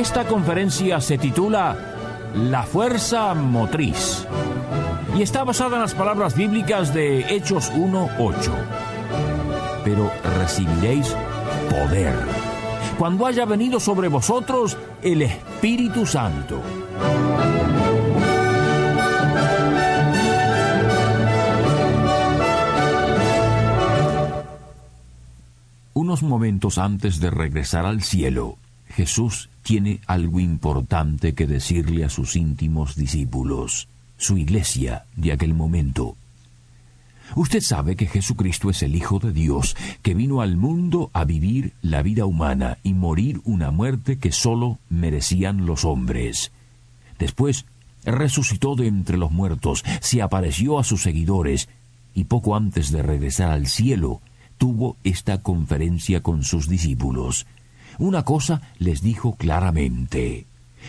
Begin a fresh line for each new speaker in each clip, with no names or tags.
Esta conferencia se titula La Fuerza Motriz y está basada en las palabras bíblicas de Hechos 1.8. Pero recibiréis poder cuando haya venido sobre vosotros el Espíritu Santo. Unos momentos antes de regresar al cielo, Jesús tiene algo importante que decirle a sus íntimos discípulos, su iglesia de aquel momento. Usted sabe que Jesucristo es el Hijo de Dios, que vino al mundo a vivir la vida humana y morir una muerte que sólo merecían los hombres. Después resucitó de entre los muertos, se apareció a sus seguidores, y poco antes de regresar al cielo, tuvo esta conferencia con sus discípulos. Una cosa les dijo claramente,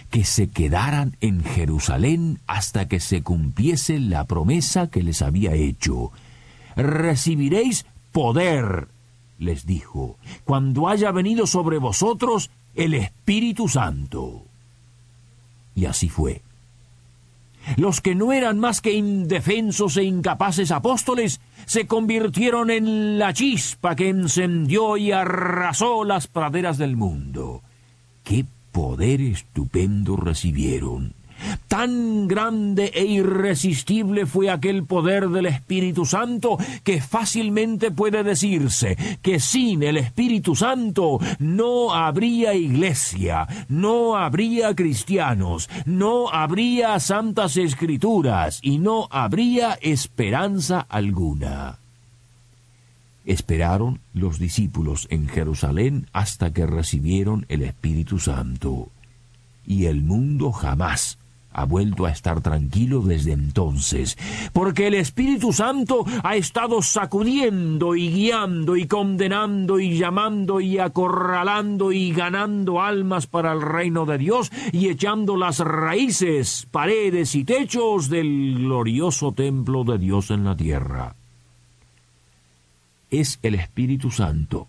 que se quedaran en Jerusalén hasta que se cumpliese la promesa que les había hecho. Recibiréis poder, les dijo, cuando haya venido sobre vosotros el Espíritu Santo. Y así fue. Los que no eran más que indefensos e incapaces apóstoles se convirtieron en la chispa que encendió y arrasó las praderas del mundo. ¡Qué poder estupendo recibieron! Tan grande e irresistible fue aquel poder del Espíritu Santo que fácilmente puede decirse que sin el Espíritu Santo no habría iglesia, no habría cristianos, no habría santas escrituras y no habría esperanza alguna. Esperaron los discípulos en Jerusalén hasta que recibieron el Espíritu Santo. Y el mundo jamás ha vuelto a estar tranquilo desde entonces, porque el Espíritu Santo ha estado sacudiendo y guiando y condenando y llamando y acorralando y ganando almas para el reino de Dios y echando las raíces, paredes y techos del glorioso templo de Dios en la tierra. Es el Espíritu Santo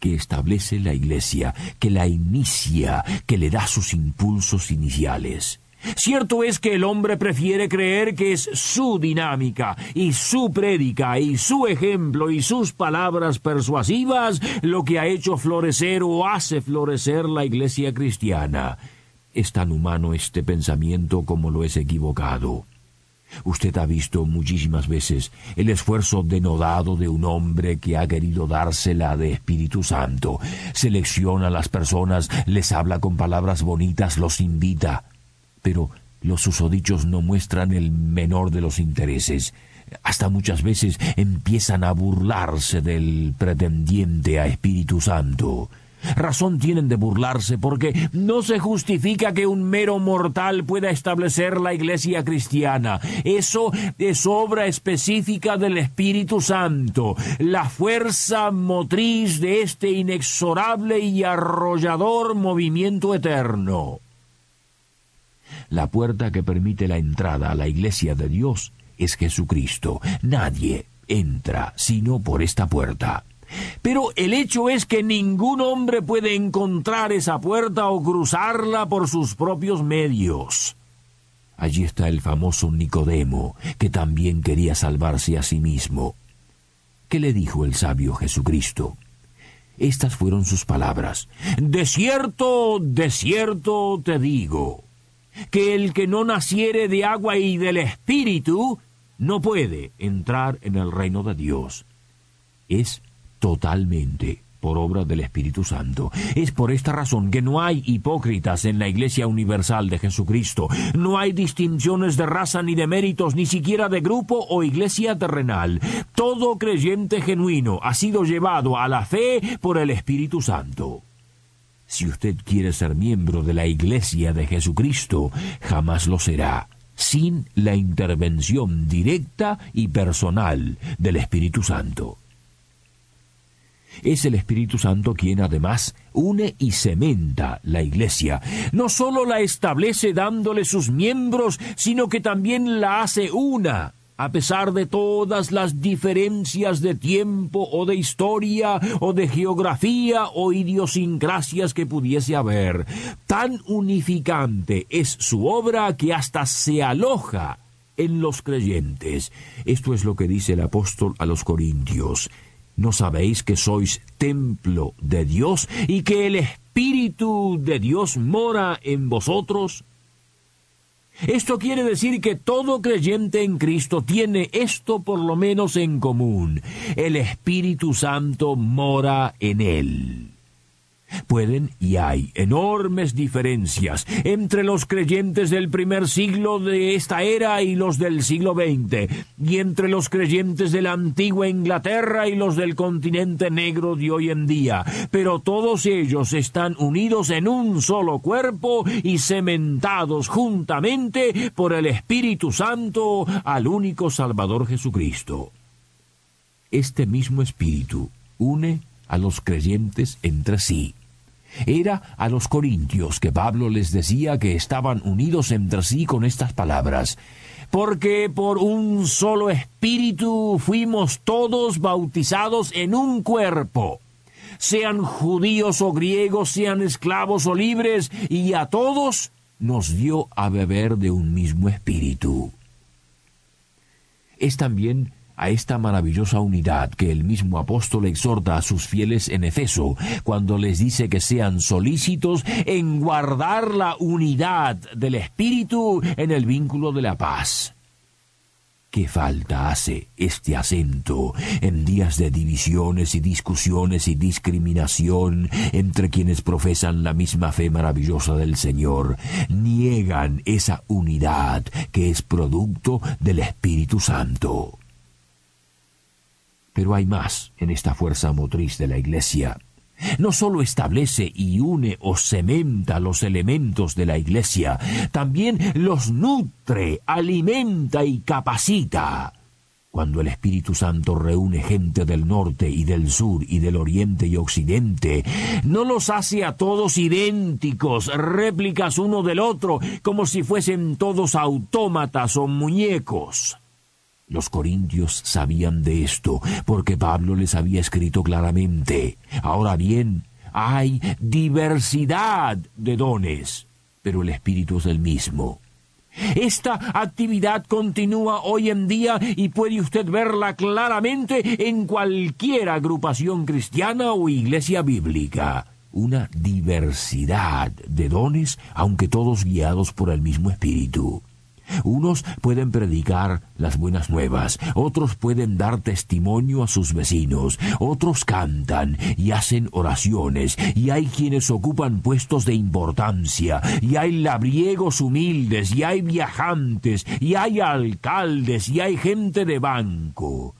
que establece la iglesia, que la inicia, que le da sus impulsos iniciales. Cierto es que el hombre prefiere creer que es su dinámica y su prédica y su ejemplo y sus palabras persuasivas lo que ha hecho florecer o hace florecer la iglesia cristiana. Es tan humano este pensamiento como lo es equivocado. Usted ha visto muchísimas veces el esfuerzo denodado de un hombre que ha querido dársela de Espíritu Santo. Selecciona a las personas, les habla con palabras bonitas, los invita pero los susodichos no muestran el menor de los intereses. Hasta muchas veces empiezan a burlarse del pretendiente a Espíritu Santo. Razón tienen de burlarse porque no se justifica que un mero mortal pueda establecer la iglesia cristiana. Eso es obra específica del Espíritu Santo, la fuerza motriz de este inexorable y arrollador movimiento eterno. La puerta que permite la entrada a la iglesia de Dios es Jesucristo. Nadie entra sino por esta puerta. Pero el hecho es que ningún hombre puede encontrar esa puerta o cruzarla por sus propios medios. Allí está el famoso Nicodemo, que también quería salvarse a sí mismo. ¿Qué le dijo el sabio Jesucristo? Estas fueron sus palabras. De cierto, de cierto te digo que el que no naciere de agua y del Espíritu no puede entrar en el reino de Dios. Es totalmente por obra del Espíritu Santo. Es por esta razón que no hay hipócritas en la Iglesia Universal de Jesucristo. No hay distinciones de raza ni de méritos, ni siquiera de grupo o iglesia terrenal. Todo creyente genuino ha sido llevado a la fe por el Espíritu Santo. Si usted quiere ser miembro de la Iglesia de Jesucristo, jamás lo será sin la intervención directa y personal del Espíritu Santo. Es el Espíritu Santo quien además une y cementa la Iglesia. No sólo la establece dándole sus miembros, sino que también la hace una a pesar de todas las diferencias de tiempo o de historia o de geografía o idiosincrasias que pudiese haber. Tan unificante es su obra que hasta se aloja en los creyentes. Esto es lo que dice el apóstol a los Corintios. ¿No sabéis que sois templo de Dios y que el Espíritu de Dios mora en vosotros? Esto quiere decir que todo creyente en Cristo tiene esto por lo menos en común. El Espíritu Santo mora en él. Pueden y hay enormes diferencias entre los creyentes del primer siglo de esta era y los del siglo XX, y entre los creyentes de la antigua Inglaterra y los del continente negro de hoy en día, pero todos ellos están unidos en un solo cuerpo y cementados juntamente por el Espíritu Santo al único Salvador Jesucristo. Este mismo Espíritu une a los creyentes entre sí era a los corintios que Pablo les decía que estaban unidos entre sí con estas palabras, porque por un solo espíritu fuimos todos bautizados en un cuerpo, sean judíos o griegos, sean esclavos o libres, y a todos nos dio a beber de un mismo espíritu. Es también a esta maravillosa unidad que el mismo apóstol exhorta a sus fieles en Efeso, cuando les dice que sean solícitos en guardar la unidad del Espíritu en el vínculo de la paz. ¿Qué falta hace este acento en días de divisiones y discusiones y discriminación entre quienes profesan la misma fe maravillosa del Señor? Niegan esa unidad que es producto del Espíritu Santo. Pero hay más en esta fuerza motriz de la Iglesia. No sólo establece y une o cementa los elementos de la Iglesia, también los nutre, alimenta y capacita. Cuando el Espíritu Santo reúne gente del norte y del sur y del oriente y occidente, no los hace a todos idénticos, réplicas uno del otro, como si fuesen todos autómatas o muñecos. Los corintios sabían de esto, porque Pablo les había escrito claramente. Ahora bien, hay diversidad de dones, pero el Espíritu es el mismo. Esta actividad continúa hoy en día y puede usted verla claramente en cualquier agrupación cristiana o iglesia bíblica. Una diversidad de dones, aunque todos guiados por el mismo Espíritu. Unos pueden predicar las buenas nuevas, otros pueden dar testimonio a sus vecinos, otros cantan y hacen oraciones, y hay quienes ocupan puestos de importancia, y hay labriegos humildes, y hay viajantes, y hay alcaldes, y hay gente de banco.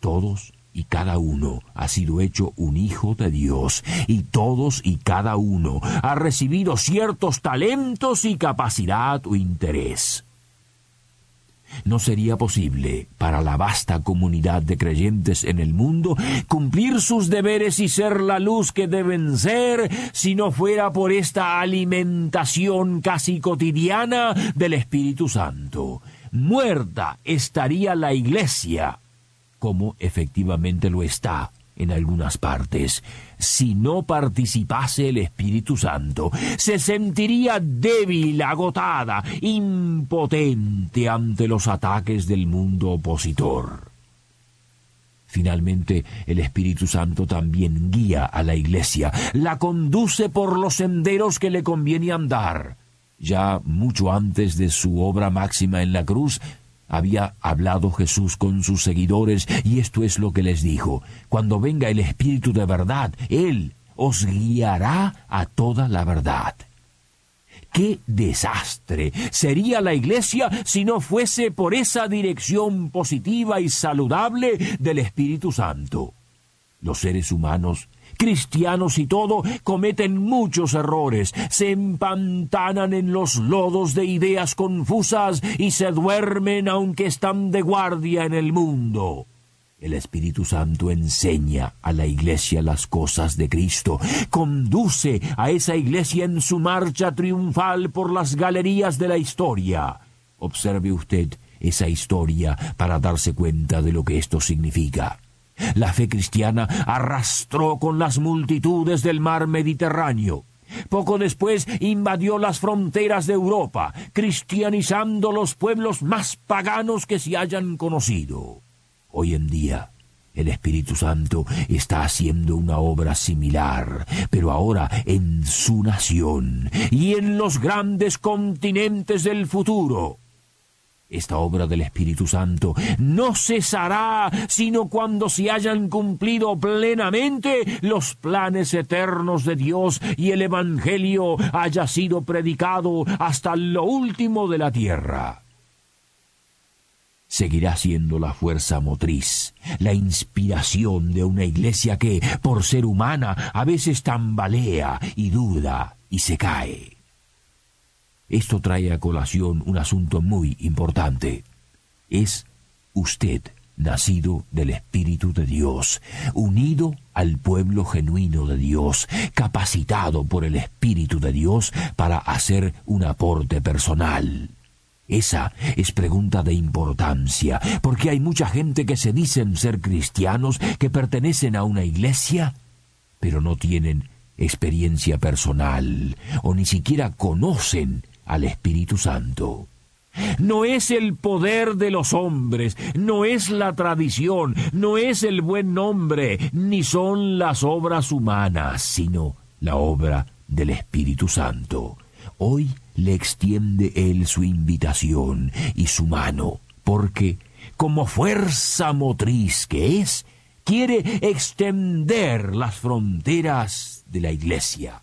Todos y cada uno ha sido hecho un hijo de Dios, y todos y cada uno ha recibido ciertos talentos y capacidad o interés no sería posible para la vasta comunidad de creyentes en el mundo cumplir sus deberes y ser la luz que deben ser si no fuera por esta alimentación casi cotidiana del Espíritu Santo. Muerta estaría la Iglesia, como efectivamente lo está en algunas partes. Si no participase el Espíritu Santo, se sentiría débil, agotada, impotente ante los ataques del mundo opositor. Finalmente, el Espíritu Santo también guía a la Iglesia, la conduce por los senderos que le conviene andar. Ya mucho antes de su obra máxima en la cruz, había hablado Jesús con sus seguidores y esto es lo que les dijo. Cuando venga el Espíritu de verdad, Él os guiará a toda la verdad. ¡Qué desastre sería la iglesia si no fuese por esa dirección positiva y saludable del Espíritu Santo! Los seres humanos Cristianos y todo cometen muchos errores, se empantanan en los lodos de ideas confusas y se duermen aunque están de guardia en el mundo. El Espíritu Santo enseña a la iglesia las cosas de Cristo, conduce a esa iglesia en su marcha triunfal por las galerías de la historia. Observe usted esa historia para darse cuenta de lo que esto significa. La fe cristiana arrastró con las multitudes del mar Mediterráneo. Poco después invadió las fronteras de Europa, cristianizando los pueblos más paganos que se hayan conocido. Hoy en día, el Espíritu Santo está haciendo una obra similar, pero ahora en su nación y en los grandes continentes del futuro. Esta obra del Espíritu Santo no cesará sino cuando se hayan cumplido plenamente los planes eternos de Dios y el Evangelio haya sido predicado hasta lo último de la tierra. Seguirá siendo la fuerza motriz, la inspiración de una iglesia que, por ser humana, a veces tambalea y duda y se cae. Esto trae a colación un asunto muy importante. Es usted nacido del Espíritu de Dios, unido al pueblo genuino de Dios, capacitado por el Espíritu de Dios para hacer un aporte personal. Esa es pregunta de importancia, porque hay mucha gente que se dicen ser cristianos, que pertenecen a una iglesia, pero no tienen experiencia personal o ni siquiera conocen al Espíritu Santo. No es el poder de los hombres, no es la tradición, no es el buen nombre, ni son las obras humanas, sino la obra del Espíritu Santo. Hoy le extiende Él su invitación y su mano, porque, como fuerza motriz que es, quiere extender las fronteras de la Iglesia.